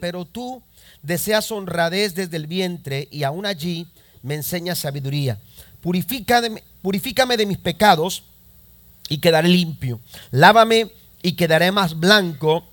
Pero tú deseas honradez desde el vientre y aún allí me enseñas sabiduría. Purifícame, purifícame de mis pecados y quedaré limpio. Lávame y quedaré más blanco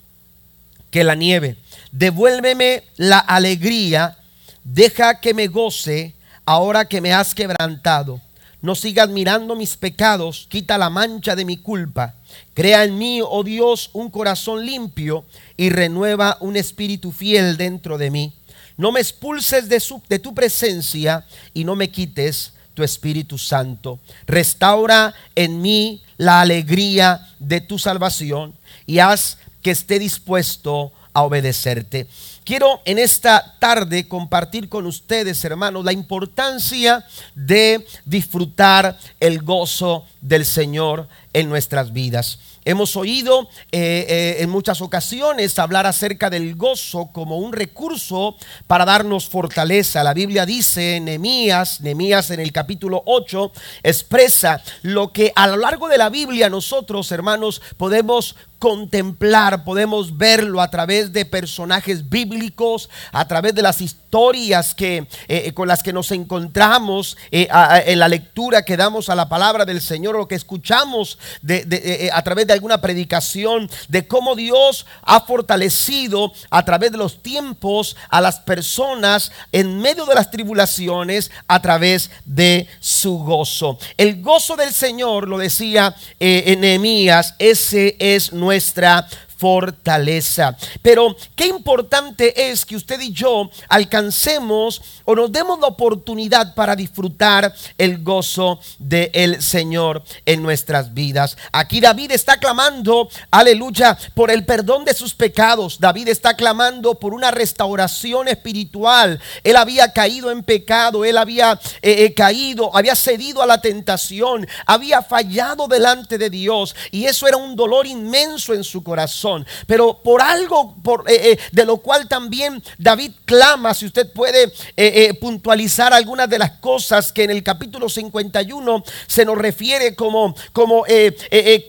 que la nieve. Devuélveme la alegría, deja que me goce ahora que me has quebrantado. No sigas mirando mis pecados, quita la mancha de mi culpa. Crea en mí, oh Dios, un corazón limpio y renueva un espíritu fiel dentro de mí. No me expulses de, de tu presencia y no me quites tu Espíritu Santo. Restaura en mí la alegría de tu salvación y haz que esté dispuesto a obedecerte. Quiero en esta tarde compartir con ustedes, hermanos, la importancia de disfrutar el gozo del Señor en nuestras vidas. Hemos oído eh, eh, en muchas ocasiones hablar acerca del gozo como un recurso para darnos fortaleza. La Biblia dice Nehemías, Nehemías en el capítulo 8, expresa lo que a lo largo de la Biblia nosotros, hermanos, podemos contemplar, podemos verlo a través de personajes bíblicos, a través de las historias que, eh, con las que nos encontramos en la lectura que damos a la palabra del Señor, lo que escuchamos a través de alguna predicación de cómo Dios ha fortalecido a través de los tiempos a las personas en medio de las tribulaciones a través de su gozo. El gozo del Señor, lo decía eh, en Nehemías, ese es nuestra fortaleza. Pero qué importante es que usted y yo alcancemos o nos demos la oportunidad para disfrutar el gozo del Señor en nuestras vidas. Aquí David está clamando, aleluya, por el perdón de sus pecados. David está clamando por una restauración espiritual. Él había caído en pecado, él había eh, eh, caído, había cedido a la tentación, había fallado delante de Dios y eso era un dolor inmenso en su corazón. Pero por algo por, eh, eh, de lo cual también David clama, si usted puede eh, puntualizar algunas de las cosas que en el capítulo 51 se nos refiere como, como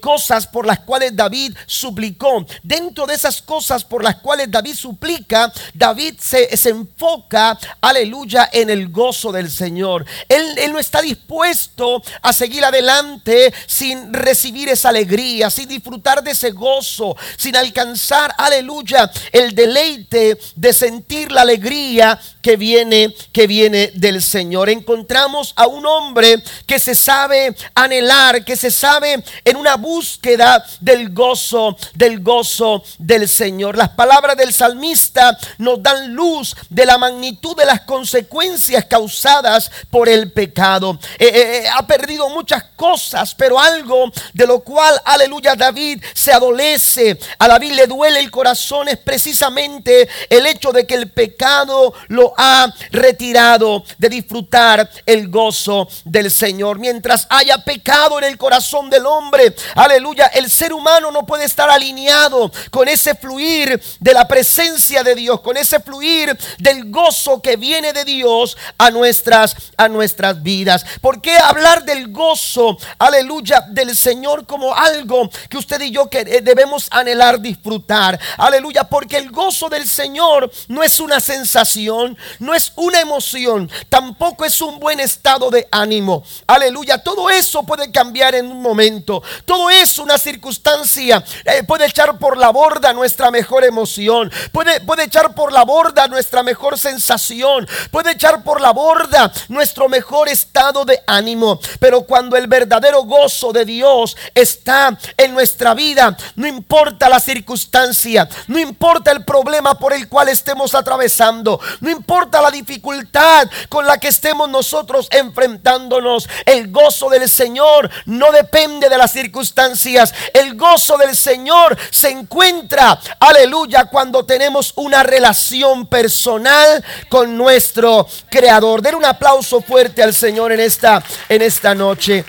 cosas por las cuales David suplicó. Dentro de esas cosas por las cuales David suplica, David se, se enfoca, aleluya, en el gozo del Señor. Él, él no está dispuesto a seguir adelante sin recibir esa alegría, sin disfrutar de ese gozo, sin alcanzar, aleluya, el deleite de sentir la alegría que viene, que viene del Señor. Encontramos a un hombre que se sabe anhelar, que se sabe en una búsqueda del gozo, del gozo del Señor. Las palabras del salmista nos dan luz de la magnitud de las consecuencias causadas por el pecado. Eh, eh, eh, ha perdido muchas cosas, pero algo de lo cual, aleluya, David se adolece, a David le duele el corazón es precisamente el hecho de que el pecado lo ha retirado de disfrutar el gozo del Señor. Mientras haya pecado en el corazón del hombre, aleluya, el ser humano no puede estar alineado con ese fluir de la presencia de Dios, con ese fluir del gozo que viene de Dios a nuestras a nuestras vidas. ¿Por qué hablar del gozo, aleluya, del Señor como algo que usted y yo debemos anhelar disfrutar. Aleluya, porque el gozo del Señor no es una sensación, no es una emoción, tampoco es un buen estado de ánimo. Aleluya, todo eso puede cambiar en un momento. Todo eso, una circunstancia, eh, puede echar por la borda nuestra mejor emoción, puede, puede echar por la borda nuestra mejor sensación, puede echar por la borda nuestro mejor estado de ánimo. Pero cuando el verdadero gozo de Dios está en nuestra vida, no importa la circunstancia, no importa el problema por el cual estemos atravesando, no importa la dificultad con la que estemos nosotros enfrentándonos, el gozo del Señor no depende de las circunstancias, el gozo del Señor se encuentra, aleluya, cuando tenemos una relación personal con nuestro Creador. Den un aplauso fuerte al Señor en esta, en esta noche.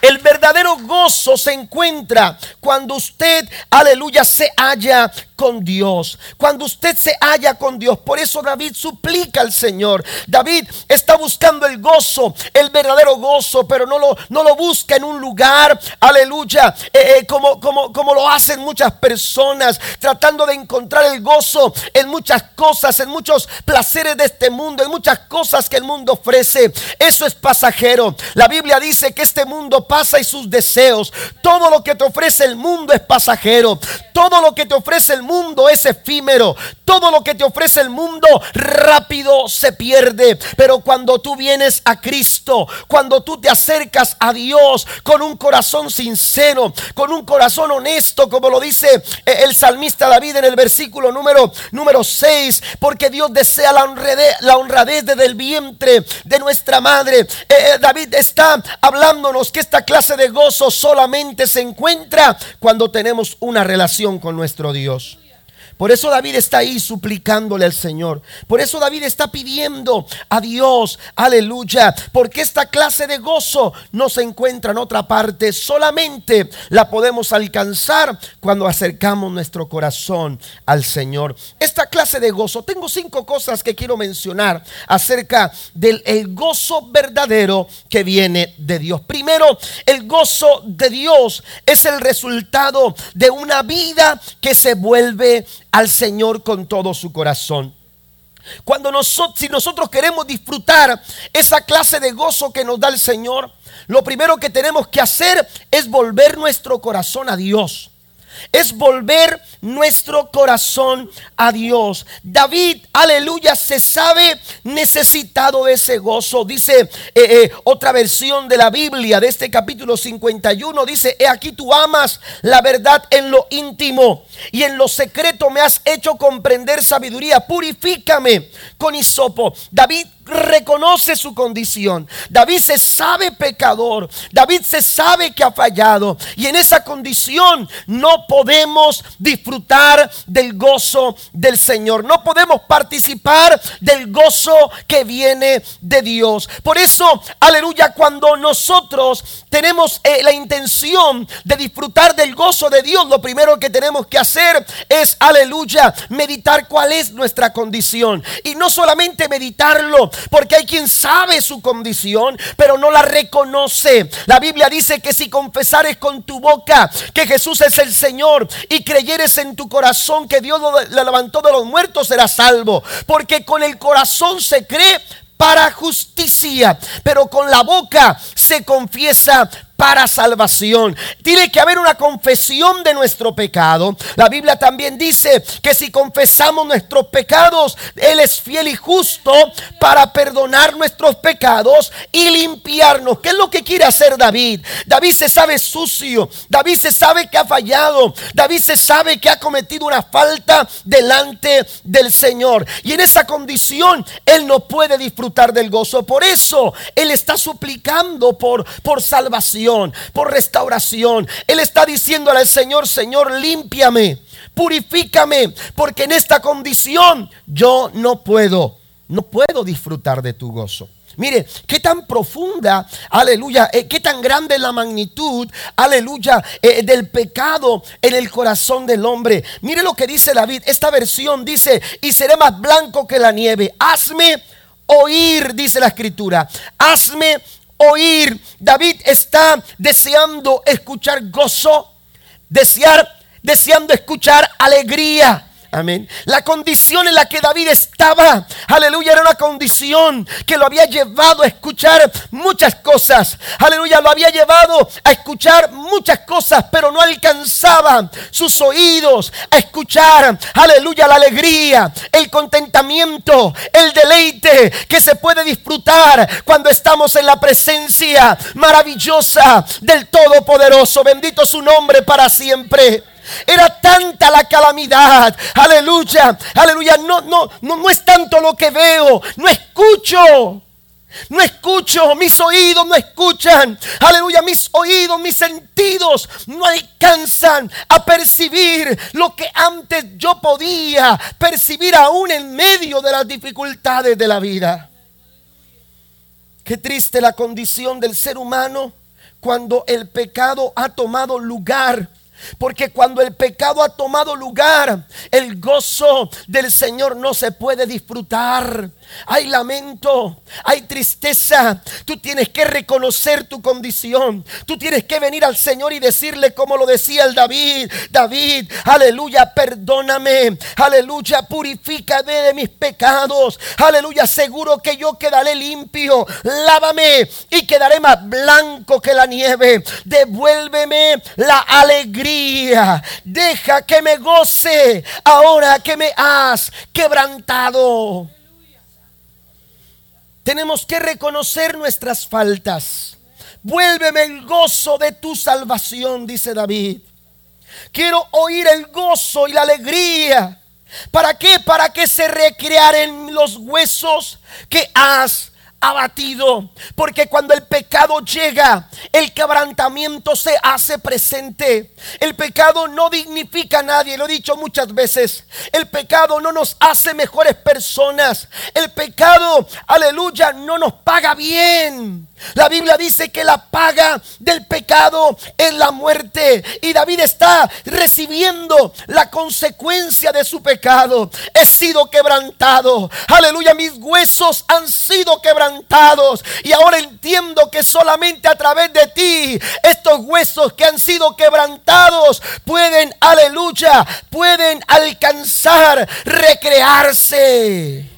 El verdadero gozo se encuentra cuando usted, aleluya, se halla con Dios. Cuando usted se halla con Dios. Por eso David suplica al Señor. David está buscando el gozo, el verdadero gozo, pero no lo, no lo busca en un lugar, aleluya, eh, eh, como, como, como lo hacen muchas personas, tratando de encontrar el gozo en muchas cosas, en muchos placeres de este mundo, en muchas cosas que el mundo ofrece. Eso es pasajero. La Biblia dice que este mundo pasa y sus deseos. Todo lo que te ofrece el mundo es pasajero. Todo lo que te ofrece el mundo es efímero. Todo lo que te ofrece el mundo rápido se pierde. Pero cuando tú vienes a Cristo, cuando tú te acercas a Dios con un corazón sincero, con un corazón honesto, como lo dice eh, el salmista David en el versículo número, número 6, porque Dios desea la honradez, desde el vientre de nuestra madre. Eh, eh, David está hablándonos que esta clase de gozo solamente se encuentra cuando tenemos una relación con nuestro Dios. Por eso David está ahí suplicándole al Señor. Por eso David está pidiendo a Dios, aleluya, porque esta clase de gozo no se encuentra en otra parte, solamente la podemos alcanzar cuando acercamos nuestro corazón al Señor. Esta clase de gozo, tengo cinco cosas que quiero mencionar acerca del gozo verdadero que viene de Dios. Primero, el gozo de Dios es el resultado de una vida que se vuelve al Señor con todo su corazón. Cuando nosotros, si nosotros queremos disfrutar esa clase de gozo que nos da el Señor, lo primero que tenemos que hacer es volver nuestro corazón a Dios es volver nuestro corazón a Dios. David, aleluya, se sabe necesitado de ese gozo. Dice eh, eh, otra versión de la Biblia de este capítulo 51, dice, he aquí tú amas la verdad en lo íntimo y en lo secreto me has hecho comprender sabiduría. Purifícame con hisopo. David reconoce su condición. David se sabe pecador. David se sabe que ha fallado. Y en esa condición no podemos disfrutar del gozo del Señor. No podemos participar del gozo que viene de Dios. Por eso, aleluya, cuando nosotros tenemos eh, la intención de disfrutar del gozo de Dios, lo primero que tenemos que hacer es, aleluya, meditar cuál es nuestra condición. Y no solamente meditarlo, porque hay quien sabe su condición, pero no la reconoce. La Biblia dice que si confesares con tu boca que Jesús es el Señor y creyeres en tu corazón que Dios lo levantó de los muertos, serás salvo. Porque con el corazón se cree para justicia, pero con la boca se confiesa para salvación. Tiene que haber una confesión de nuestro pecado. La Biblia también dice que si confesamos nuestros pecados, Él es fiel y justo para perdonar nuestros pecados y limpiarnos. ¿Qué es lo que quiere hacer David? David se sabe sucio. David se sabe que ha fallado. David se sabe que ha cometido una falta delante del Señor. Y en esa condición Él no puede disfrutar del gozo. Por eso Él está suplicando por, por salvación por restauración. Él está diciéndole al Señor, Señor, límpiame, purifícame, porque en esta condición yo no puedo, no puedo disfrutar de tu gozo. Mire, qué tan profunda, aleluya, eh, qué tan grande la magnitud, aleluya, eh, del pecado en el corazón del hombre. Mire lo que dice David, esta versión dice, y seré más blanco que la nieve. Hazme oír, dice la escritura, hazme oír. David está deseando escuchar gozo, desear, deseando escuchar alegría. Amén. La condición en la que David estaba, aleluya, era una condición que lo había llevado a escuchar muchas cosas. Aleluya, lo había llevado a escuchar muchas cosas, pero no alcanzaba sus oídos a escuchar, aleluya, la alegría, el contentamiento, el deleite que se puede disfrutar cuando estamos en la presencia maravillosa del Todopoderoso. Bendito su nombre para siempre. Era tanta la calamidad. Aleluya. Aleluya. No, no, no, no es tanto lo que veo. No escucho. No escucho, mis oídos no escuchan. Aleluya, mis oídos, mis sentidos no alcanzan a percibir lo que antes yo podía percibir aún en medio de las dificultades de la vida. Qué triste la condición del ser humano cuando el pecado ha tomado lugar. Porque cuando el pecado ha tomado lugar, el gozo del Señor no se puede disfrutar hay lamento, hay tristeza. Tú tienes que reconocer tu condición. Tú tienes que venir al Señor y decirle como lo decía el David. David, aleluya, perdóname. Aleluya, purifícame de mis pecados. Aleluya, seguro que yo quedaré limpio. Lávame y quedaré más blanco que la nieve. Devuélveme la alegría. Deja que me goce ahora que me has quebrantado. Tenemos que reconocer nuestras faltas. Vuélveme el gozo de tu salvación, dice David. Quiero oír el gozo y la alegría. ¿Para qué? Para que se recrearen los huesos que has abatido. Porque cuando el pecado llega, el quebrantamiento se hace presente. El pecado no dignifica a nadie, lo he dicho muchas veces. El pecado no nos hace mejores personas. El pecado, aleluya, no nos paga bien. La Biblia dice que la paga del pecado es la muerte. Y David está recibiendo la consecuencia de su pecado. He sido quebrantado. Aleluya, mis huesos han sido quebrantados. Y ahora entiendo que solamente a través de ti, estos huesos que han sido quebrantados pueden, aleluya, pueden alcanzar, recrearse.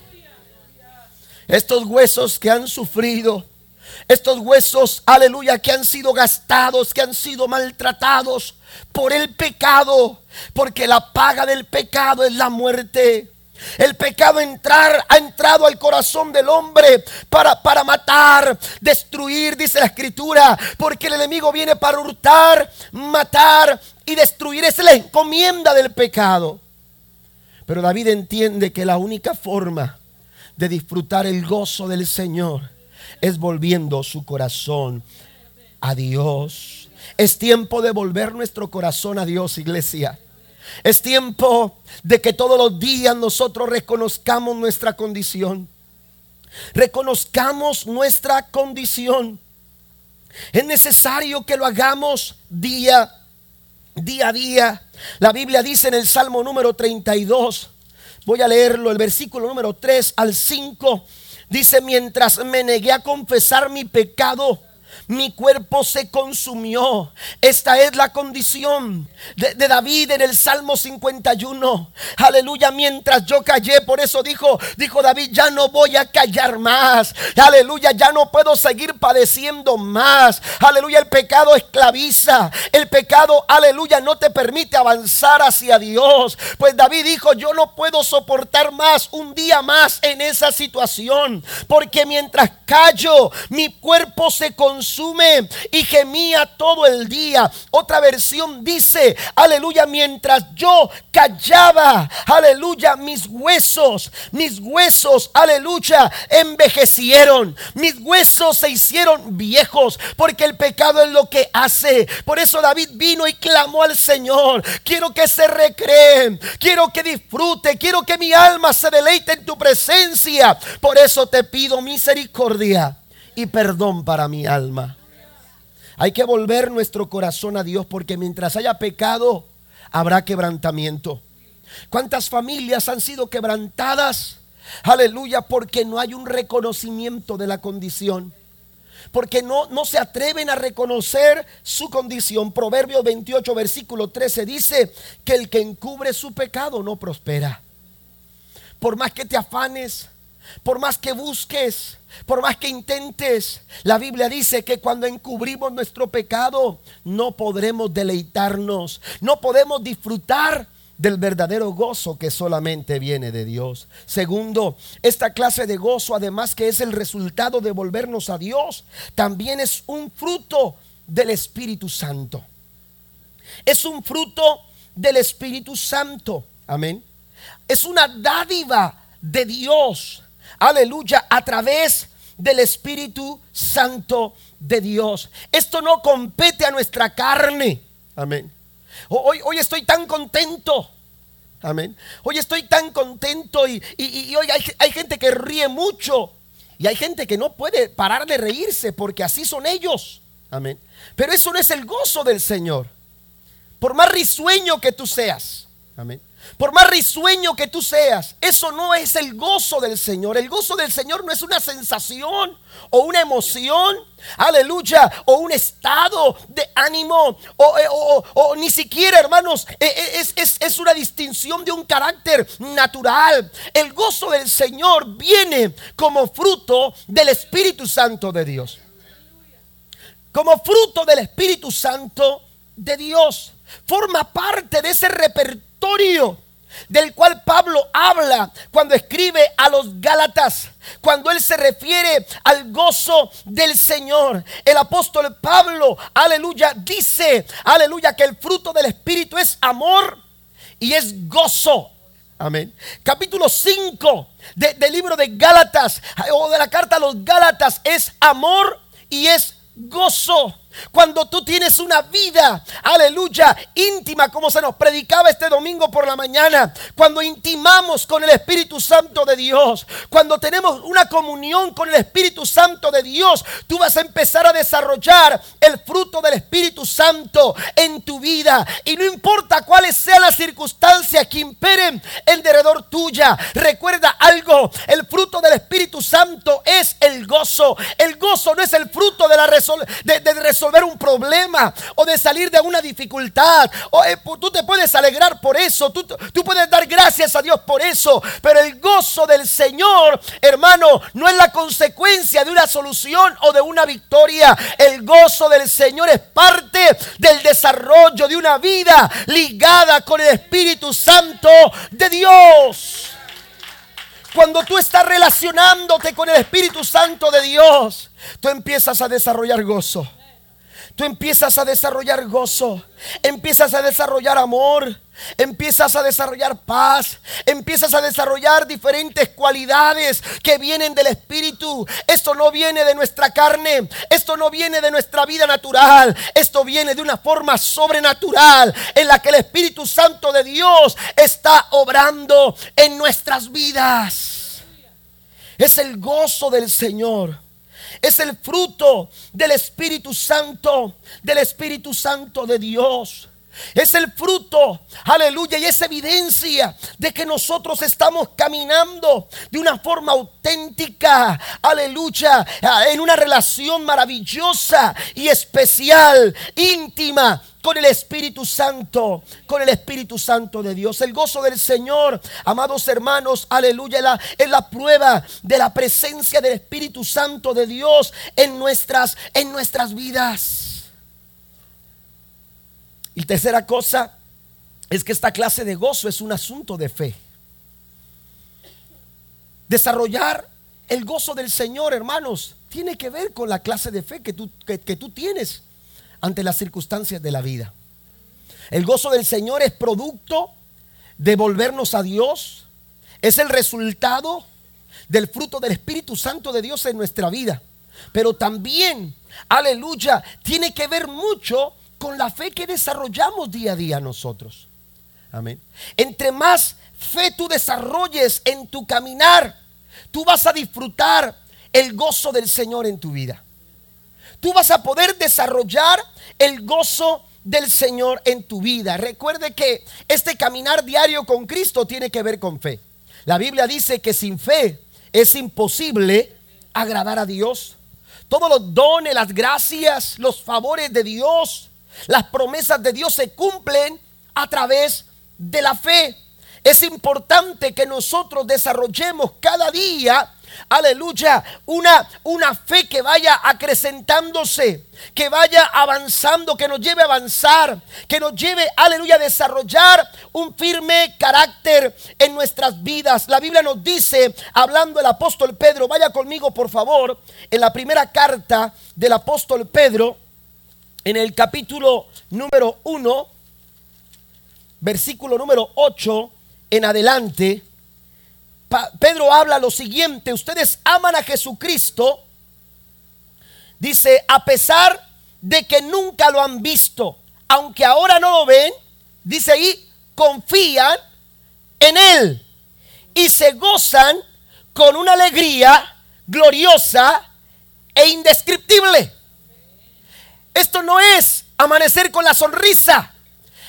Estos huesos que han sufrido estos huesos, aleluya, que han sido gastados, que han sido maltratados por el pecado, porque la paga del pecado es la muerte. El pecado entrar, ha entrado al corazón del hombre para, para matar, destruir, dice la escritura, porque el enemigo viene para hurtar, matar y destruir. Es la encomienda del pecado. Pero David entiende que la única forma de disfrutar el gozo del Señor es volviendo su corazón a Dios. Es tiempo de volver nuestro corazón a Dios, iglesia. Es tiempo de que todos los días nosotros reconozcamos nuestra condición. Reconozcamos nuestra condición. Es necesario que lo hagamos día, día a día. La Biblia dice en el Salmo número 32, voy a leerlo, el versículo número 3 al 5. Dice, mientras me negué a confesar mi pecado, mi cuerpo se consumió. Esta es la condición de, David en el Salmo 51. Aleluya, mientras yo callé, por eso dijo, dijo David, ya no voy a callar más. Aleluya, ya no puedo seguir padeciendo más. Aleluya, el pecado esclaviza. El pecado, aleluya, no te permite avanzar hacia Dios. Pues David dijo, yo no puedo soportar más un día más en esa situación. Porque mientras callo, mi cuerpo se consume y gemía todo el día. Otra versión dice, aleluya, mientras yo callaba, aleluya, mis huesos, mis huesos, aleluya, envejecieron. Mis huesos se hicieron viejos porque el pecado es lo que hace. Por eso David vino y clamó al Señor. Quiero que se recreen, quiero que disfrute, quiero que mi alma se deleite en tu presencia. Por eso te pido misericordia y perdón para mi alma. Hay que volver nuestro corazón a Dios porque mientras haya pecado, habrá quebrantamiento. ¿Cuántas familias han sido quebrantadas? Aleluya, porque no hay un reconocimiento de la condición. Porque no, no se atreven a reconocer su condición. Proverbio 28, versículo 13 dice que el que encubre su pecado no prospera. Por más que te afanes, por más que busques, por más que intentes, la Biblia dice que cuando encubrimos nuestro pecado no podremos deleitarnos, no podemos disfrutar del verdadero gozo que solamente viene de Dios. Segundo, esta clase de gozo, además que es el resultado de volvernos a Dios, también es un fruto del Espíritu Santo. Es un fruto del Espíritu Santo. Amén. Es una dádiva de Dios aleluya, a través del Espíritu Santo de Dios. Esto no compete a nuestra carne. Amén. Hoy, hoy estoy tan contento. Amén. Hoy estoy tan contento y, hoy hay, hay gente que ríe mucho y hay gente que no puede parar de reírse porque así son ellos. Amén. Pero eso no es el gozo del Señor. Por más risueño que tú seas. Amén. Por más risueño que tú seas, eso no es el gozo del Señor. El gozo del Señor no es una sensación o una emoción, aleluya, o un estado de ánimo, o, eh, ni siquiera, hermanos, eh, eh, es, es una distinción de un carácter natural. El gozo del Señor viene como fruto del Espíritu Santo de Dios. Como fruto del Espíritu Santo de Dios. Forma parte de ese repertorio del cual Pablo habla cuando escribe a los Gálatas, cuando él se refiere al gozo del Señor. El apóstol Pablo, aleluya, dice, aleluya, que el fruto del Espíritu es amor y es gozo. Amén. Capítulo 5 del libro de Gálatas o de la carta a los Gálatas es amor y es gozo. Cuando tú tienes una vida, aleluya, íntima, como se nos predicaba este domingo por la mañana. Cuando intimamos con el Espíritu Santo de Dios. Cuando tenemos una comunión con el Espíritu Santo de Dios. Tú vas a empezar a desarrollar el fruto del Espíritu Santo en tu vida. Y no importa cuáles sean las circunstancias que imperen en derredor tuya. Recuerda algo. El fruto del Espíritu Santo es el gozo. El gozo no es el fruto de la resolución. De, de resolver un problema o de salir de una dificultad. Eh, tú te puedes alegrar por eso, tú puedes dar gracias a Dios por eso, pero el gozo del Señor, hermano, no es la consecuencia de una solución o de una victoria. El gozo del Señor es parte del desarrollo de una vida ligada con el Espíritu Santo de Dios. Cuando tú estás relacionándote con el Espíritu Santo de Dios, tú empiezas a desarrollar gozo tú empiezas a desarrollar gozo, empiezas a desarrollar amor, empiezas a desarrollar paz, empiezas a desarrollar diferentes cualidades que vienen del Espíritu. Esto no viene de nuestra carne, esto no viene de nuestra vida natural, esto viene de una forma sobrenatural en la que el Espíritu Santo de Dios está obrando en nuestras vidas. Es el gozo del Señor es el fruto del Espíritu Santo, del Espíritu Santo de Dios. Es el fruto, aleluya, y es evidencia de que nosotros estamos caminando de una forma auténtica, aleluya, en una relación maravillosa y especial, íntima con el Espíritu Santo, con el Espíritu Santo de Dios. El gozo del Señor, amados hermanos, aleluya, es la, prueba de la presencia del Espíritu Santo de Dios en nuestras, en nuestras vidas. Y tercera cosa es que esta clase de gozo es un asunto de fe. Desarrollar el gozo del Señor, hermanos, tiene que ver con la clase de fe que tú, que, tú tienes ante las circunstancias de la vida. El gozo del Señor es producto de volvernos a Dios, es el resultado del fruto del Espíritu Santo de Dios en nuestra vida. Pero también, aleluya, tiene que ver mucho con la fe que desarrollamos día a día nosotros. Amén. Entre más fe tú desarrolles en tu caminar, tú vas a disfrutar el gozo del Señor en tu vida. Tú vas a poder desarrollar el gozo del Señor en tu vida. Recuerde que este caminar diario con Cristo tiene que ver con fe. La Biblia dice que sin fe es imposible agradar a Dios. Todos los dones, las gracias, los favores de Dios las promesas de Dios se cumplen a través de la fe. Es importante que nosotros desarrollemos cada día, aleluya, una, una fe que vaya acrecentándose, que vaya avanzando, que nos lleve a avanzar, que nos lleve, aleluya, a desarrollar un firme carácter en nuestras vidas. La Biblia nos dice, hablando el apóstol Pedro, vaya conmigo por favor, en la primera carta del apóstol Pedro, en el capítulo número 1, versículo número 8 en adelante, Pedro habla lo siguiente, ustedes aman a Jesucristo, dice, a pesar de que nunca lo han visto, aunque ahora no lo ven, dice ahí, confían en Él y se gozan con una alegría gloriosa e indescriptible. Esto no es amanecer con la sonrisa.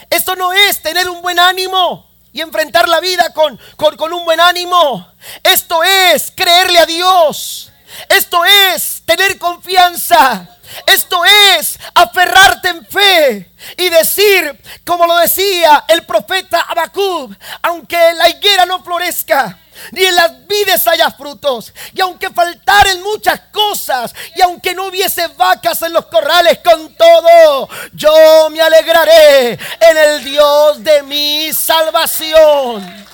Esto no es tener un buen ánimo y enfrentar la vida con, con, un buen ánimo. Esto es creerle a Dios. Esto es tener confianza. Esto es aferrarte en fe y decir, como lo decía el profeta Abacub, aunque la higuera no florezca, ni en las vides haya frutos. Y aunque faltaren muchas cosas, y aunque no hubiese vacas en los corrales, con yo me alegraré en el Dios de mi salvación.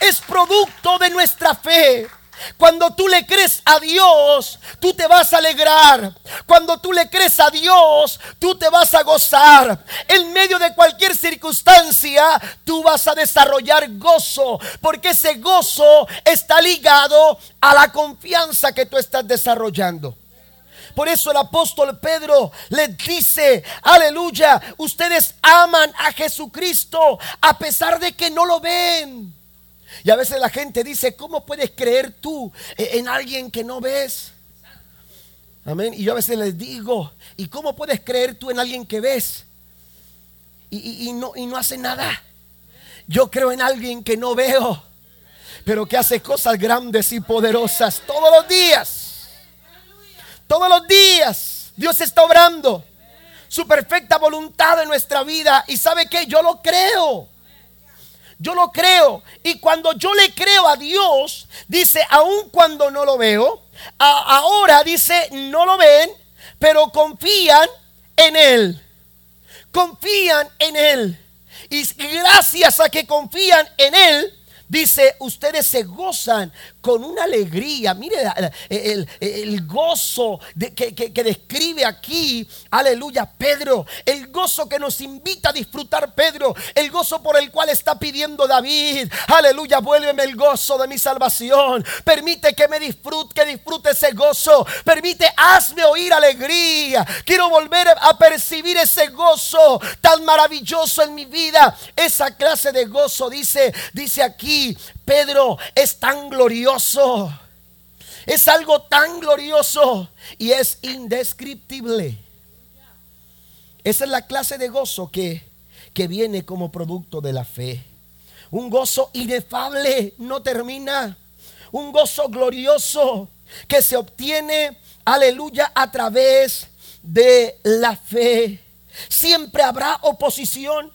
Es producto de nuestra fe cuando tú le crees a Dios, tú te vas a alegrar. Cuando tú le crees a Dios, tú te vas a gozar. En medio de cualquier circunstancia, tú vas a desarrollar gozo. Porque ese gozo está ligado a la confianza que tú estás desarrollando. Por eso el apóstol Pedro les dice, aleluya, ustedes aman a Jesucristo a pesar de que no lo ven. Y a veces la gente dice, ¿cómo puedes creer tú en alguien que no ves? Amén. Y yo a veces les digo, ¿y cómo puedes creer tú en alguien que ves? Y, no, y no hace nada. Yo creo en alguien que no veo, pero que hace cosas grandes y poderosas todos los días. Todos los días Dios está obrando su perfecta voluntad en nuestra vida. Y sabe que yo lo creo. Yo lo creo. Y cuando yo le creo a Dios, dice, aun cuando no lo veo, ahora dice, no lo ven, pero confían en Él. Confían en Él. Y gracias a que confían en Él, dice, ustedes se gozan con una alegría. Mire el, gozo que, describe aquí, aleluya, Pedro. El gozo que nos invita a disfrutar Pedro. El gozo por el cual está pidiendo David. Aleluya, vuélveme el gozo de mi salvación. Permite que me disfrute, que disfrute ese gozo. Permite, hazme oír alegría. Quiero volver a percibir ese gozo tan maravilloso en mi vida. Esa clase de gozo, dice, dice aquí, Pedro, es tan Es algo tan glorioso y es indescriptible. Esa es la clase de gozo que, que viene como producto de la fe. Un gozo inefable, no termina. Un gozo glorioso que se obtiene, aleluya, a través de la fe. Siempre habrá oposición.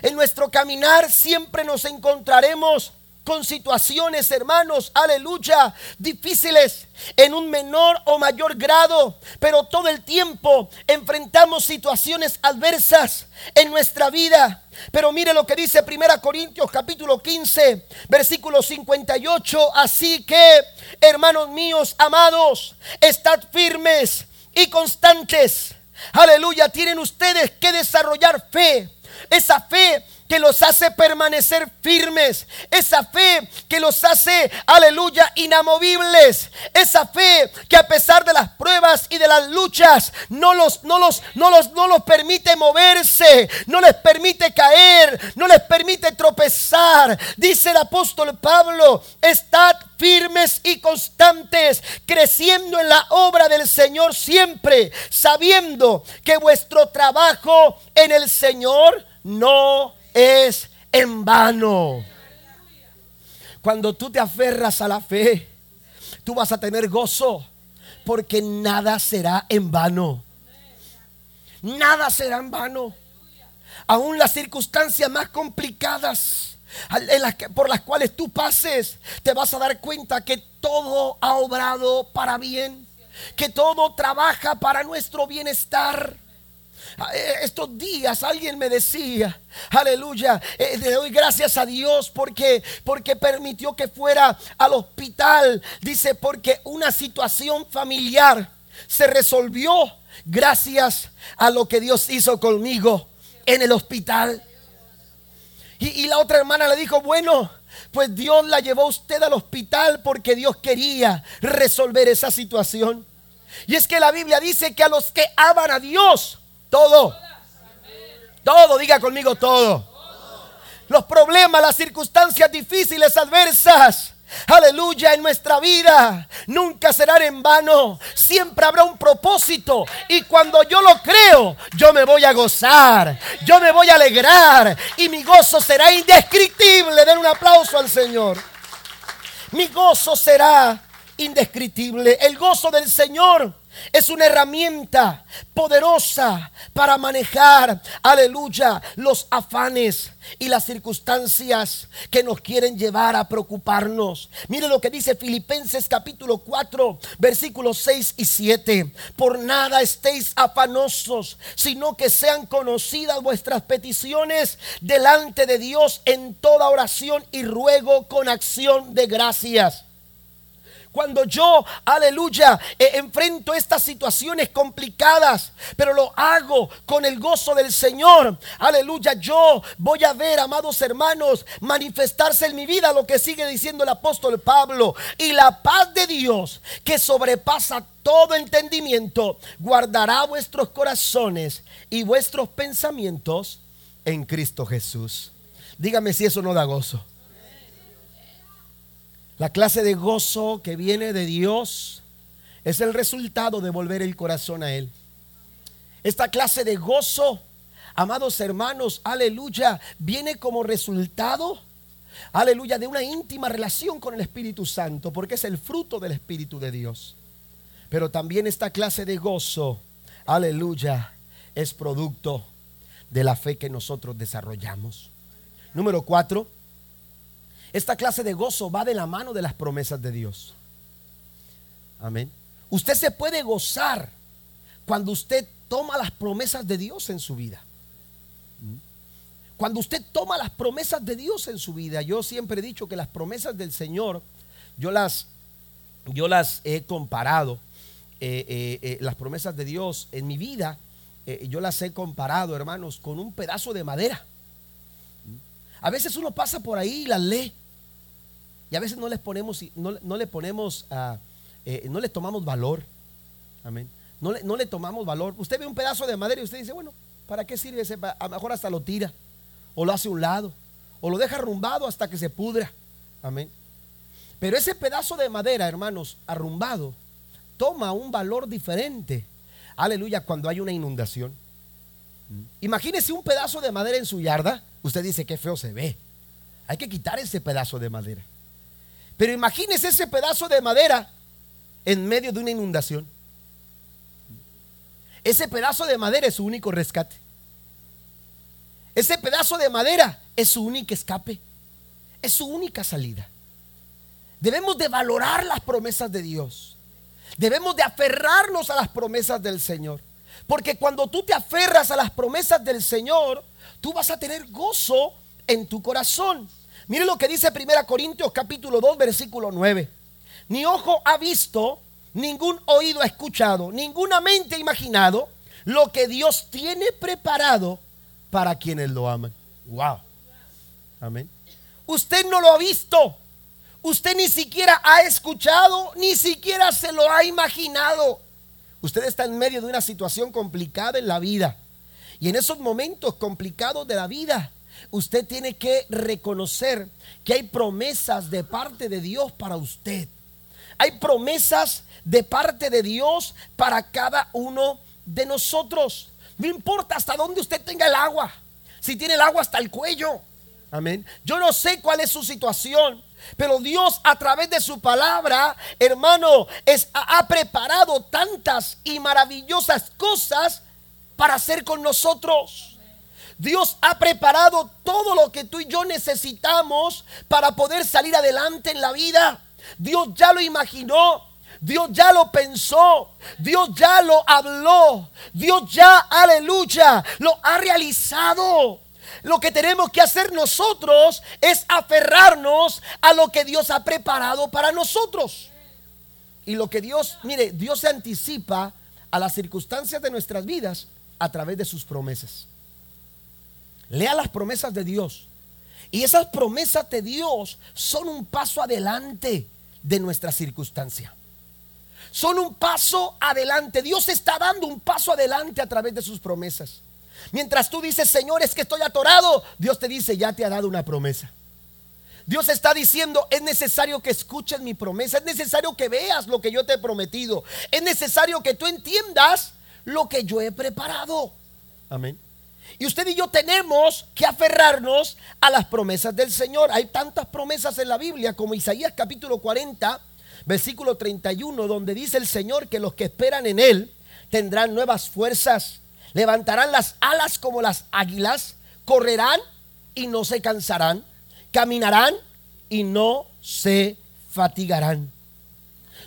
En nuestro caminar siempre nos encontraremos con situaciones, hermanos, aleluya, difíciles en un menor o mayor grado, pero todo el tiempo enfrentamos situaciones adversas en nuestra vida. Pero mire lo que dice 1 Corintios capítulo 15, versículo 58, así que, hermanos míos, amados, estad firmes y constantes. Aleluya, tienen ustedes que desarrollar fe. Esa fe que los hace permanecer firmes, esa fe que los hace, aleluya, inamovibles, esa fe que a pesar de las pruebas y de las luchas no los, no los, no los, no los permite moverse, no les permite caer, no les permite tropezar. Dice el apóstol Pablo, estad firmes y constantes, creciendo en la obra del Señor siempre, sabiendo que vuestro trabajo en el Señor no es en vano. Cuando tú te aferras a la fe, tú vas a tener gozo, porque nada será en vano. Nada será en vano. Aún las circunstancias más complicadas por las cuales tú pases, te vas a dar cuenta que todo ha obrado para bien, que todo trabaja para nuestro bienestar. Ah, eh, estos días alguien me decía, aleluya, eh, le doy gracias a Dios porque, porque permitió que fuera al hospital. Dice, porque una situación familiar se resolvió gracias a lo que Dios hizo conmigo en el hospital. Y, la otra hermana le dijo, bueno, pues Dios la llevó usted al hospital porque Dios quería resolver esa situación. Y es que la Biblia dice que a los que aman a Dios, todo. Todo, diga conmigo todo. Los problemas, las circunstancias difíciles, adversas, aleluya, en nuestra vida nunca serán en vano. Siempre habrá un propósito. Y cuando yo lo creo, yo me voy a gozar, yo me voy a alegrar. Y mi gozo será indescriptible. Den un aplauso al Señor. Mi gozo será indescriptible. El gozo del Señor es una herramienta poderosa para manejar, aleluya, los afanes y las circunstancias que nos quieren llevar a preocuparnos. Mire lo que dice Filipenses capítulo 4, versículos 6 y 7. Por nada estéis afanosos, sino que sean conocidas vuestras peticiones delante de Dios en toda oración y ruego con acción de gracias. Cuando yo, aleluya, eh, enfrento estas situaciones complicadas, pero lo hago con el gozo del Señor. Aleluya, yo voy a ver, amados hermanos, manifestarse en mi vida lo que sigue diciendo el apóstol Pablo. Y la paz de Dios, que sobrepasa todo entendimiento, guardará vuestros corazones y vuestros pensamientos en Cristo Jesús. Dígame si eso no da gozo. La clase de gozo que viene de Dios es el resultado de volver el corazón a Él. Esta clase de gozo, amados hermanos, aleluya, viene como resultado, aleluya, de una íntima relación con el Espíritu Santo, porque es el fruto del Espíritu de Dios. Pero también esta clase de gozo, aleluya, es producto de la fe que nosotros desarrollamos. Número cuatro, esta clase de gozo va de la mano de las promesas de Dios. Amén. Usted se puede gozar cuando usted toma las promesas de Dios en su vida. Cuando usted toma las promesas de Dios en su vida, yo siempre he dicho que las promesas del Señor, yo las, yo las he comparado, eh, eh, eh, las promesas de Dios en mi vida, yo las he comparado, hermanos, con un pedazo de madera. A veces uno pasa por ahí y las lee y a veces no les ponemos, no, le ponemos, uh, no le tomamos valor. Amén. No le, no le tomamos valor. Usted ve un pedazo de madera y usted dice, bueno, ¿para qué sirve ese? A lo mejor hasta lo tira. O lo hace a un lado. O lo deja arrumbado hasta que se pudra. Amén. Pero ese pedazo de madera, hermanos, arrumbado, toma un valor diferente. Aleluya, cuando hay una inundación. Imagínese un pedazo de madera en su yarda. Usted dice, qué feo se ve. Hay que quitar ese pedazo de madera. Pero imagínese ese pedazo de madera en medio de una inundación. Ese pedazo de madera es su único rescate. Ese pedazo de madera es su único escape. Es su única salida. Debemos de valorar las promesas de Dios. Debemos de aferrarnos a las promesas del Señor. Porque cuando tú te aferras a las promesas del Señor, tú vas a tener gozo en tu corazón. Mire lo que dice 1 Corintios capítulo 2 versículo 9. Ni ojo ha visto, ningún oído ha escuchado, ninguna mente ha imaginado lo que Dios tiene preparado para quienes lo aman. Wow. Amén. Usted no lo ha visto. Usted ni siquiera ha escuchado, ni siquiera se lo ha imaginado. Usted está en medio de una situación complicada en la vida. Y en esos momentos complicados de la vida, usted tiene que reconocer que hay promesas de parte de Dios para usted. Hay promesas de parte de Dios para cada uno de nosotros. No importa hasta dónde usted tenga el agua. Si tiene el agua hasta el cuello. Amén. Yo no sé cuál es su situación. Pero Dios a través de su palabra, hermano, ha preparado tantas y maravillosas cosas para hacer con nosotros. Dios ha preparado todo lo que tú y yo necesitamos para poder salir adelante en la vida. Dios ya lo imaginó. Dios ya lo pensó, Dios ya lo habló, Dios ya, aleluya, lo ha realizado. Lo que tenemos que hacer nosotros es aferrarnos a lo que Dios ha preparado para nosotros. Y lo que Dios, mire, Dios se anticipa a las circunstancias de nuestras vidas a través de sus promesas. Lea las promesas de Dios. Y esas promesas de Dios son un paso adelante de nuestra circunstancia. Son un paso adelante. Dios está dando un paso adelante a través de sus promesas. Mientras tú dices, Señor, es que estoy atorado, Dios te dice, ya te ha dado una promesa. Dios está diciendo, es necesario que escuches mi promesa, es necesario que veas lo que yo te he prometido, es necesario que tú entiendas lo que yo he preparado. Amén. Y usted y yo tenemos que aferrarnos a las promesas del Señor. Hay tantas promesas en la Biblia como Isaías capítulo 40, versículo 31, donde dice el Señor que los que esperan en Él tendrán nuevas fuerzas, levantarán las alas como las águilas, correrán y no se cansarán, caminarán y no se fatigarán.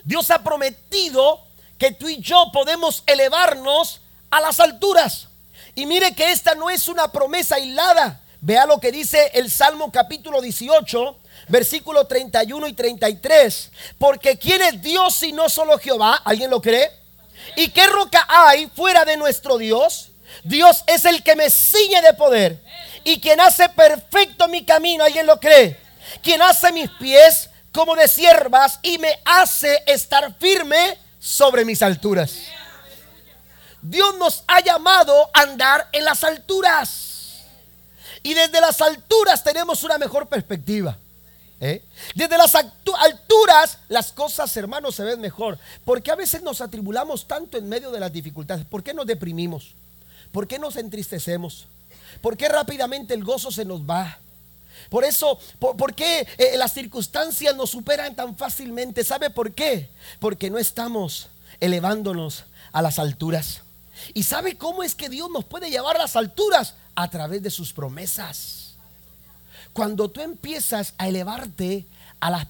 Dios ha prometido que tú y yo podemos elevarnos a las alturas. Y mire que esta no es una promesa aislada. Vea lo que dice el Salmo capítulo 18, versículo 31 y 33. Porque ¿quién es Dios si no solo Jehová? ¿Alguien lo cree? ¿Y qué roca hay fuera de nuestro Dios? Dios es el que me ciñe de poder y quien hace perfecto mi camino. ¿Alguien lo cree? Quien hace mis pies como de siervas y me hace estar firme sobre mis alturas. Dios nos ha llamado a andar en las alturas. Y desde las alturas tenemos una mejor perspectiva. ¿eh? Desde las alturas las cosas, hermanos, se ven mejor. Porque a veces nos atribulamos tanto en medio de las dificultades. ¿Por qué nos deprimimos? ¿Por qué nos entristecemos? ¿Por qué rápidamente el gozo se nos va? Por eso, ¿por, qué eh, las circunstancias nos superan tan fácilmente? ¿Sabe por qué? Porque no estamos elevándonos a las alturas. ¿Y sabe cómo es que Dios nos puede llevar a las alturas? A través de sus promesas. Cuando tú empiezas a elevarte a las,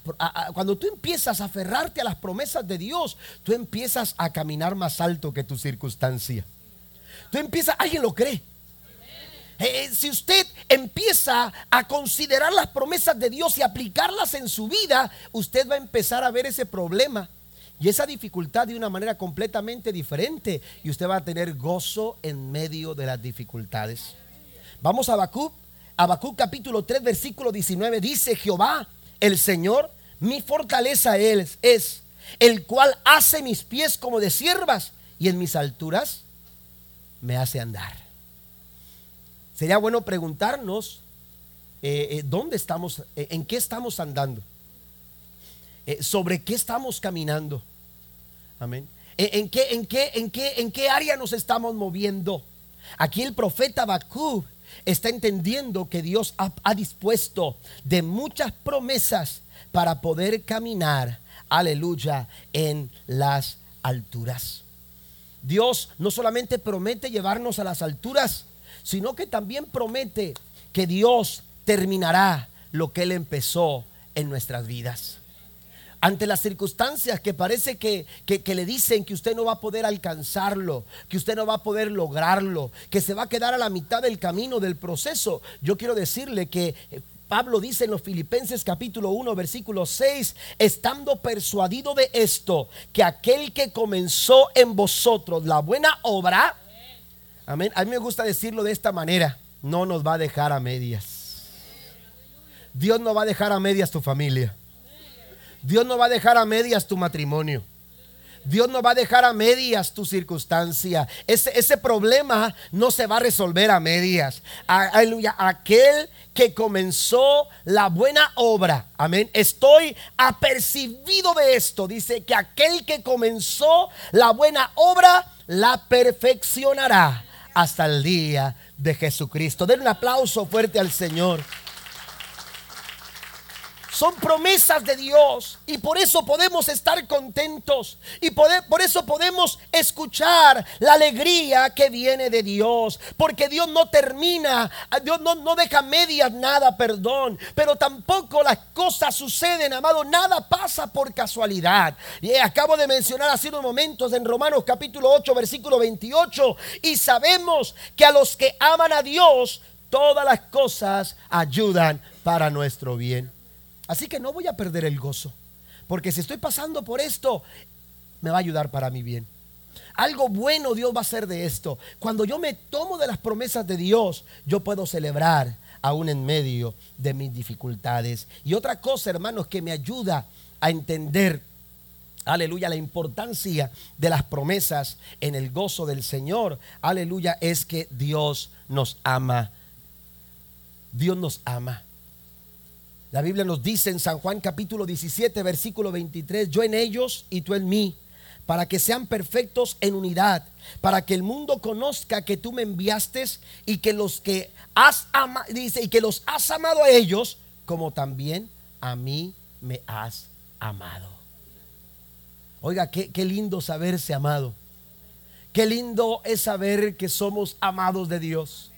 cuando tú empiezas a aferrarte a las promesas de Dios, tú empiezas a caminar más alto que tu circunstancia. Tú empiezas, alguien lo cree. Eh, si usted empieza a considerar las promesas de Dios y aplicarlas en su vida, usted va a empezar a ver ese problema y esa dificultad de una manera completamente diferente y usted va a tener gozo en medio de las dificultades. Vamos a Habacuc, Habacuc capítulo 3 versículo 19 dice Jehová, el Señor, mi fortaleza es, es el cual hace mis pies como de siervas y en mis alturas me hace andar. Sería bueno preguntarnos eh, eh, dónde estamos, eh, en qué estamos andando. Eh, sobre qué estamos caminando. Amén. ¿En, qué, en, qué, en, qué, ¿En qué área nos estamos moviendo? Aquí el profeta Bakú está entendiendo que Dios ha, dispuesto de muchas promesas para poder caminar, aleluya, en las alturas. Dios no solamente promete llevarnos a las alturas, sino que también promete que Dios terminará lo que Él empezó en nuestras vidas ante las circunstancias que parece que, le dicen que usted no va a poder alcanzarlo, que usted no va a poder lograrlo, que se va a quedar a la mitad del camino del proceso, yo quiero decirle que eh, Pablo dice en los Filipenses capítulo 1 versículo 6, estando persuadido de esto, que aquel que comenzó en vosotros la buena obra, amén, a mí me gusta decirlo de esta manera, no nos va a dejar a medias. Dios no va a dejar a medias tu familia. Dios no va a dejar a medias tu matrimonio. Dios no va a dejar a medias tu circunstancia. Ese, ese, problema no se va a resolver a medias. Aleluya. Aquel que comenzó la buena obra. Amén. Estoy apercibido de esto. Dice que aquel que comenzó la buena obra la perfeccionará hasta el día de Jesucristo. Den un aplauso fuerte al Señor. Son promesas de Dios y por eso podemos estar contentos y por eso podemos escuchar la alegría que viene de Dios. Porque Dios no termina, Dios no, no deja medias nada, perdón. Pero tampoco las cosas suceden, amado. Nada pasa por casualidad. Y acabo de mencionar hace unos momentos en Romanos capítulo 8, versículo 28. Y sabemos que a los que aman a Dios, todas las cosas ayudan para nuestro bien. Así que no voy a perder el gozo. Porque si estoy pasando por esto, me va a ayudar para mi bien. Algo bueno Dios va a hacer de esto. Cuando yo me tomo de las promesas de Dios, yo puedo celebrar aún en medio de mis dificultades. Y otra cosa, hermanos, que me ayuda a entender, aleluya, la importancia de las promesas en el gozo del Señor, aleluya, es que Dios nos ama. Dios nos ama. La Biblia nos dice en San Juan capítulo 17, versículo 23, yo en ellos y tú en mí, para que sean perfectos en unidad, para que el mundo conozca que tú me enviaste y que los que has amado, dice, y que los has amado a ellos, como también a mí me has amado. Oiga, qué, qué lindo saberse amado. Qué lindo es saber que somos amados de Dios.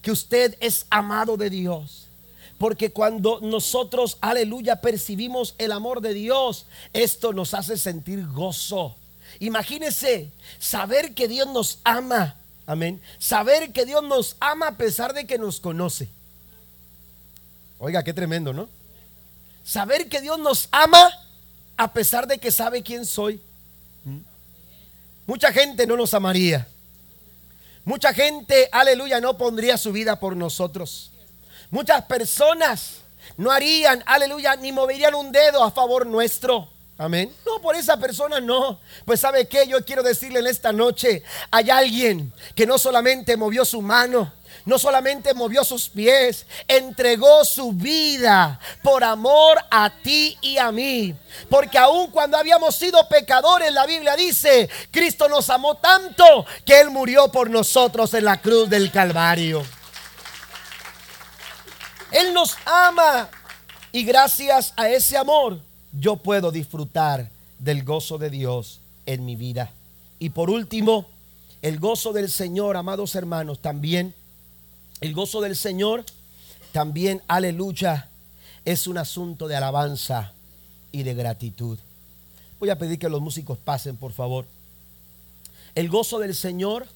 Que usted es amado de Dios. Porque cuando nosotros, aleluya, percibimos el amor de Dios, esto nos hace sentir gozo. Imagínese saber que Dios nos ama. Amén. Saber que Dios nos ama a pesar de que nos conoce. Oiga, qué tremendo, ¿no? Saber que Dios nos ama a pesar de que sabe quién soy. ¿Mm? Mucha gente no nos amaría. Mucha gente, aleluya, no pondría su vida por nosotros. Muchas personas no harían, aleluya, ni moverían un dedo a favor nuestro. Amén. No, por esa persona no. Pues sabe que yo quiero decirle en esta noche, hay alguien que no solamente movió su mano, no solamente movió sus pies, entregó su vida por amor a ti y a mí. Porque aun cuando habíamos sido pecadores, la Biblia dice, Cristo nos amó tanto que Él murió por nosotros en la cruz del Calvario. Él nos ama y gracias a ese amor yo puedo disfrutar del gozo de Dios en mi vida. Y por último, el gozo del Señor, amados hermanos, también el gozo del Señor también, aleluya, es un asunto de alabanza y de gratitud. Voy a pedir que los músicos pasen, por favor. El gozo del Señor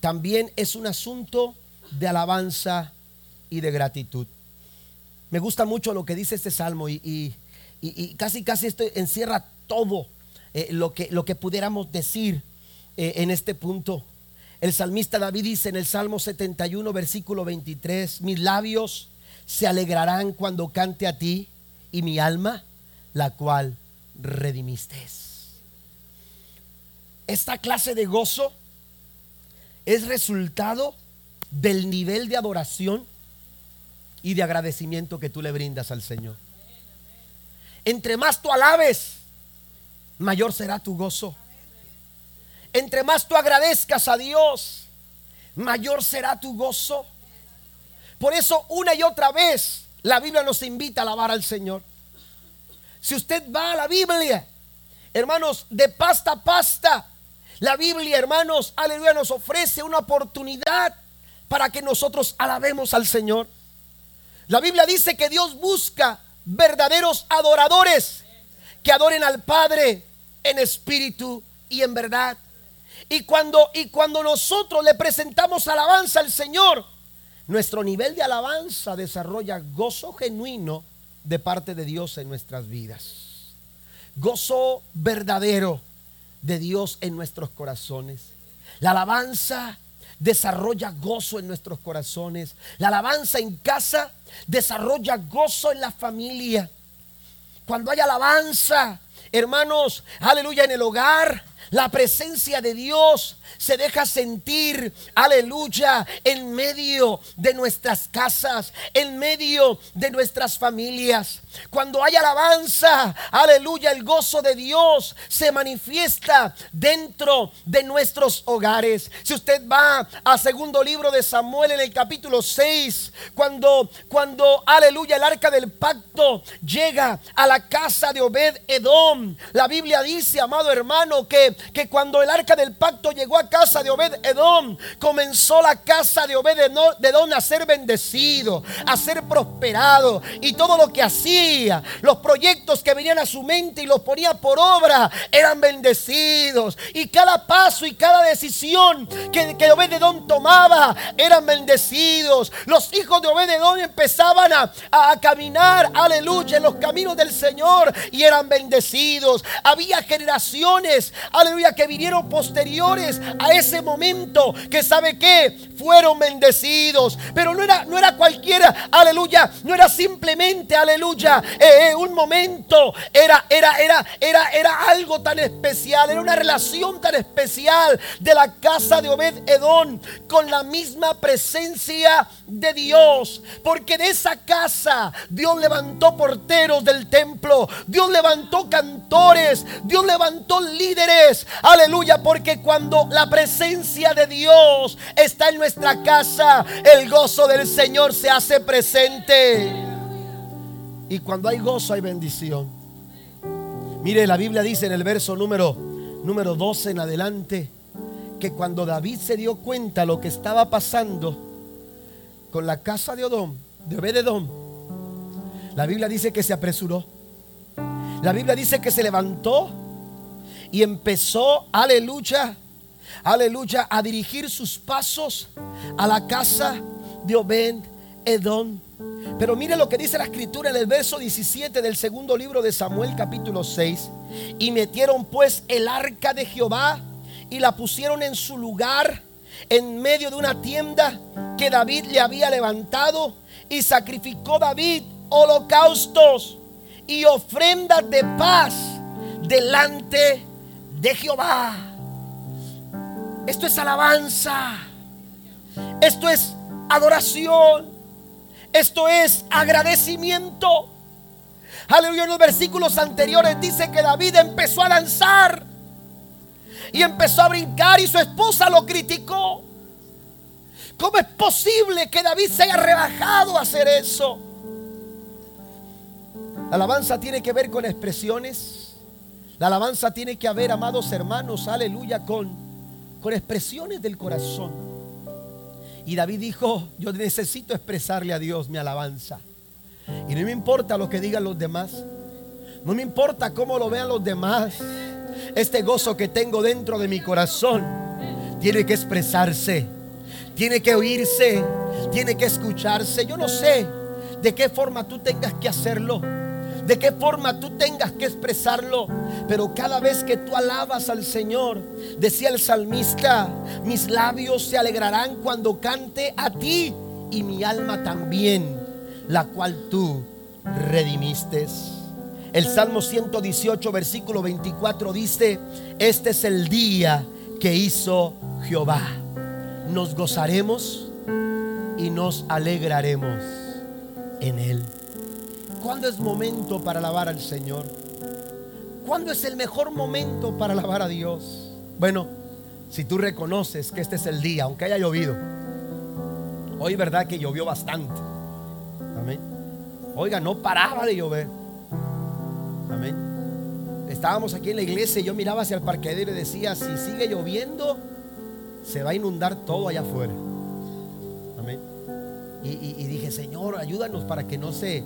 también es un asunto de alabanza y de gratitud. Me gusta mucho lo que dice este salmo y, casi, casi esto encierra todo eh, lo, que, lo que pudiéramos decir eh, en este punto. El salmista David dice en el Salmo 71, versículo 23, mis labios se alegrarán cuando cante a ti y mi alma, la cual redimiste. Esta clase de gozo es resultado del nivel de adoración y de agradecimiento que tú le brindas al Señor. Entre más tú alabes, mayor será tu gozo entre más tú agradezcas a Dios, mayor será tu gozo. Por eso una y otra vez la Biblia nos invita a alabar al Señor. Si usted va a la Biblia, hermanos, de pasta a pasta, la Biblia, hermanos, aleluya, nos ofrece una oportunidad para que nosotros alabemos al Señor. La Biblia dice que Dios busca verdaderos adoradores que adoren al Padre en espíritu y en verdad. Y cuando, y cuando nosotros le presentamos alabanza al Señor, nuestro nivel de alabanza desarrolla gozo genuino de parte de Dios en nuestras vidas. Gozo verdadero de Dios en nuestros corazones. La alabanza desarrolla gozo en nuestros corazones. La alabanza en casa desarrolla gozo en la familia. Cuando hay alabanza, hermanos, aleluya, en el hogar, la presencia de Dios se deja sentir, aleluya, en medio de nuestras casas, en medio de nuestras familias. Cuando hay alabanza, aleluya, el gozo de Dios se manifiesta dentro de nuestros hogares. Si usted va al segundo libro de Samuel en el capítulo 6, cuando, cuando, aleluya, el arca del pacto llega a la casa de Obed Edom, la Biblia dice, amado hermano, que, que cuando el arca del pacto llegó a casa de Obed Edom, comenzó la casa de Obed Edom a ser bendecido, a ser prosperado y todo lo que hacía los proyectos que venían a su mente y los ponía por obra, eran bendecidos. Y cada paso y cada decisión que, que Obededón tomaba, eran bendecidos. Los hijos de Obededón empezaban a, a caminar, aleluya, en los caminos del Señor y eran bendecidos. Había generaciones, que vinieron posteriores a ese momento que sabe que fueron bendecidos. Pero no era, no era cualquiera, aleluya, no era simplemente, aleluya, eh, un momento, era, era, era, era, era algo tan especial, era una relación tan especial de la casa de Obed Edón con la misma presencia de Dios, porque de esa casa Dios levantó porteros del templo, Dios levantó cantores, Dios levantó líderes, aleluya, porque cuando la presencia de Dios está en nuestra casa, el gozo del Señor se hace presente. Y cuando hay gozo hay bendición. Mire, la Biblia dice en el verso número, número 12 en adelante, que cuando David se dio cuenta lo que estaba pasando con la casa de Odón, de Obededón, la Biblia dice que se apresuró. La Biblia dice que se levantó y empezó, aleluya, aleluya, a dirigir sus pasos a la casa de Obed Edom. Pero mire lo que dice la escritura en el verso 17 del segundo libro de Samuel capítulo 6. Y metieron pues el arca de Jehová y la pusieron en su lugar en medio de una tienda que David le había levantado y sacrificó David holocaustos y ofrendas de paz delante de Jehová. Esto es alabanza. Esto es adoración. Esto es agradecimiento. Aleluya. En los versículos anteriores dice que David empezó a danzar y empezó a brincar y su esposa lo criticó. ¿Cómo es posible que David se haya rebajado a hacer eso? La alabanza tiene que ver con expresiones. La alabanza tiene que haber, amados hermanos, aleluya, con, con expresiones del corazón. Y David dijo, yo necesito expresarle a Dios mi alabanza. Y no me importa lo que digan los demás. No me importa cómo lo vean los demás. Este gozo que tengo dentro de mi corazón tiene que expresarse. Tiene que oírse. Tiene que escucharse. Yo no sé de qué forma tú tengas que hacerlo de qué forma tú tengas que expresarlo. Pero cada vez que tú alabas al Señor, decía el salmista, mis labios se alegrarán cuando cante a ti y mi alma también, la cual tú redimiste. El Salmo 118, versículo 24 dice, este es el día que hizo Jehová. Nos gozaremos y nos alegraremos en él. ¿Cuándo es momento para alabar al Señor? ¿Cuándo es el mejor momento para alabar a Dios? Bueno, si tú reconoces que este es el día, aunque haya llovido. Hoy verdad que llovió bastante. Amén. Oiga, no paraba de llover. Amén. Estábamos aquí en la iglesia y yo miraba hacia el parqueadero y decía, si sigue lloviendo, se va a inundar todo allá afuera. Amén. Y, y dije, Señor, ayúdanos para que no se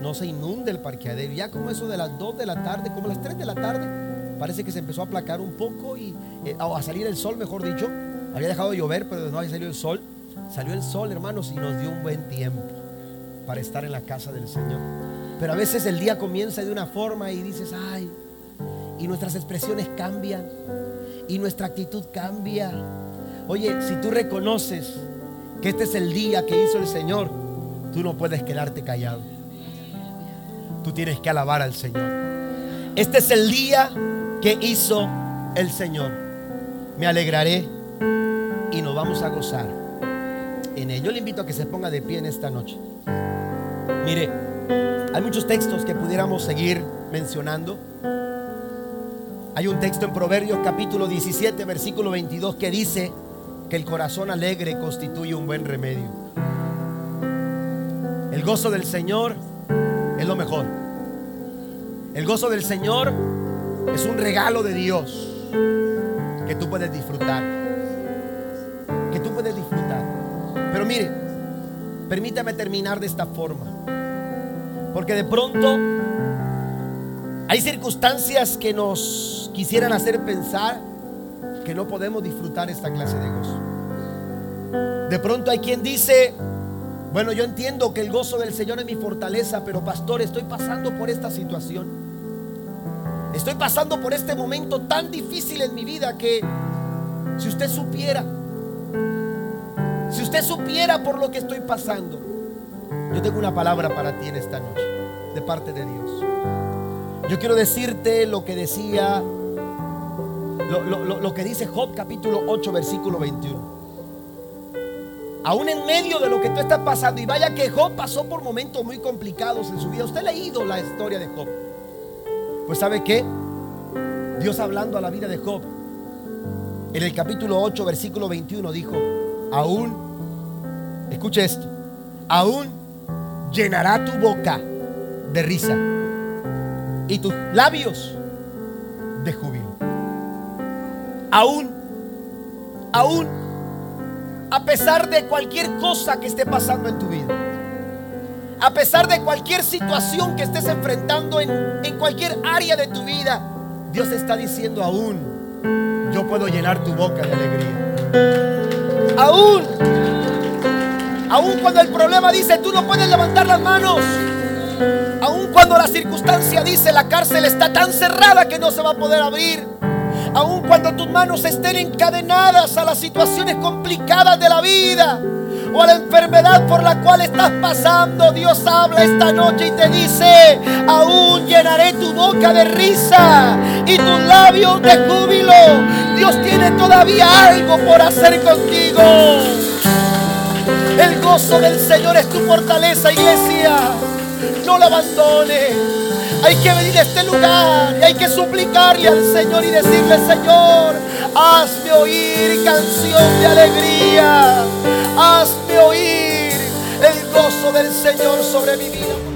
no se inunde el parqueadero. Ya como eso de las 2 de la tarde, como las 3 de la tarde, parece que se empezó a aplacar un poco y eh, a salir el sol, mejor dicho. Había dejado de llover, pero no había salido el sol. Salió el sol, hermanos, y nos dio un buen tiempo para estar en la casa del Señor. Pero a veces el día comienza de una forma y dices, ay, y nuestras expresiones cambian y nuestra actitud cambia. Oye, si tú reconoces que este es el día que hizo el Señor, tú no puedes quedarte callado tú tienes que alabar al Señor. Este es el día que hizo el Señor. Me alegraré y nos vamos a gozar en él. Yo le invito a que se ponga de pie en esta noche. Mire, hay muchos textos que pudiéramos seguir mencionando. Hay un texto en Proverbios capítulo 17, versículo 22 que dice que el corazón alegre constituye un buen remedio. El gozo del Señor lo mejor. El gozo del Señor es un regalo de Dios que tú puedes disfrutar. Que tú puedes disfrutar. Pero mire, permítame terminar de esta forma. Porque de pronto hay circunstancias que nos quisieran hacer pensar que no podemos disfrutar esta clase de gozo. De pronto hay quien dice, bueno, yo entiendo que el gozo del Señor es mi fortaleza, pero pastor, estoy pasando por esta situación. Estoy pasando por este momento tan difícil en mi vida que si usted supiera, si usted supiera por lo que estoy pasando, Yo tengo una palabra para ti en esta noche, de parte de Dios. Yo quiero decirte lo que decía, lo, que dice Job capítulo 8, versículo 21 aún en medio de lo que tú estás pasando. Y vaya que Job pasó por momentos muy complicados en su vida. Usted ha leído la historia de Job. Pues sabe qué? Dios hablando a la vida de Job. En el capítulo 8, versículo 21 dijo, aún, escuche esto, aún llenará tu boca de risa y tus labios de júbilo. Aún, aún, a pesar de cualquier cosa que esté pasando en tu vida, a pesar de cualquier situación que estés enfrentando en, en cualquier área de tu vida, Dios está diciendo aún, yo puedo llenar tu boca de alegría. Aún, aún cuando el problema dice, tú no puedes levantar las manos. Aún cuando la circunstancia dice, la cárcel está tan cerrada que no se va a poder abrir. Aún cuando tus manos estén encadenadas a las situaciones complicadas de la vida o a la enfermedad por la cual estás pasando, Dios habla esta noche y te dice, aún llenaré tu boca de risa y tus labios de júbilo. Dios tiene todavía algo por hacer contigo. El gozo del Señor es tu fortaleza, iglesia. No lo abandone hay que venir a este lugar y hay que suplicarle al Señor y decirle, Señor, hazme oír canción de alegría. Hazme oír el gozo del Señor sobre mi vida.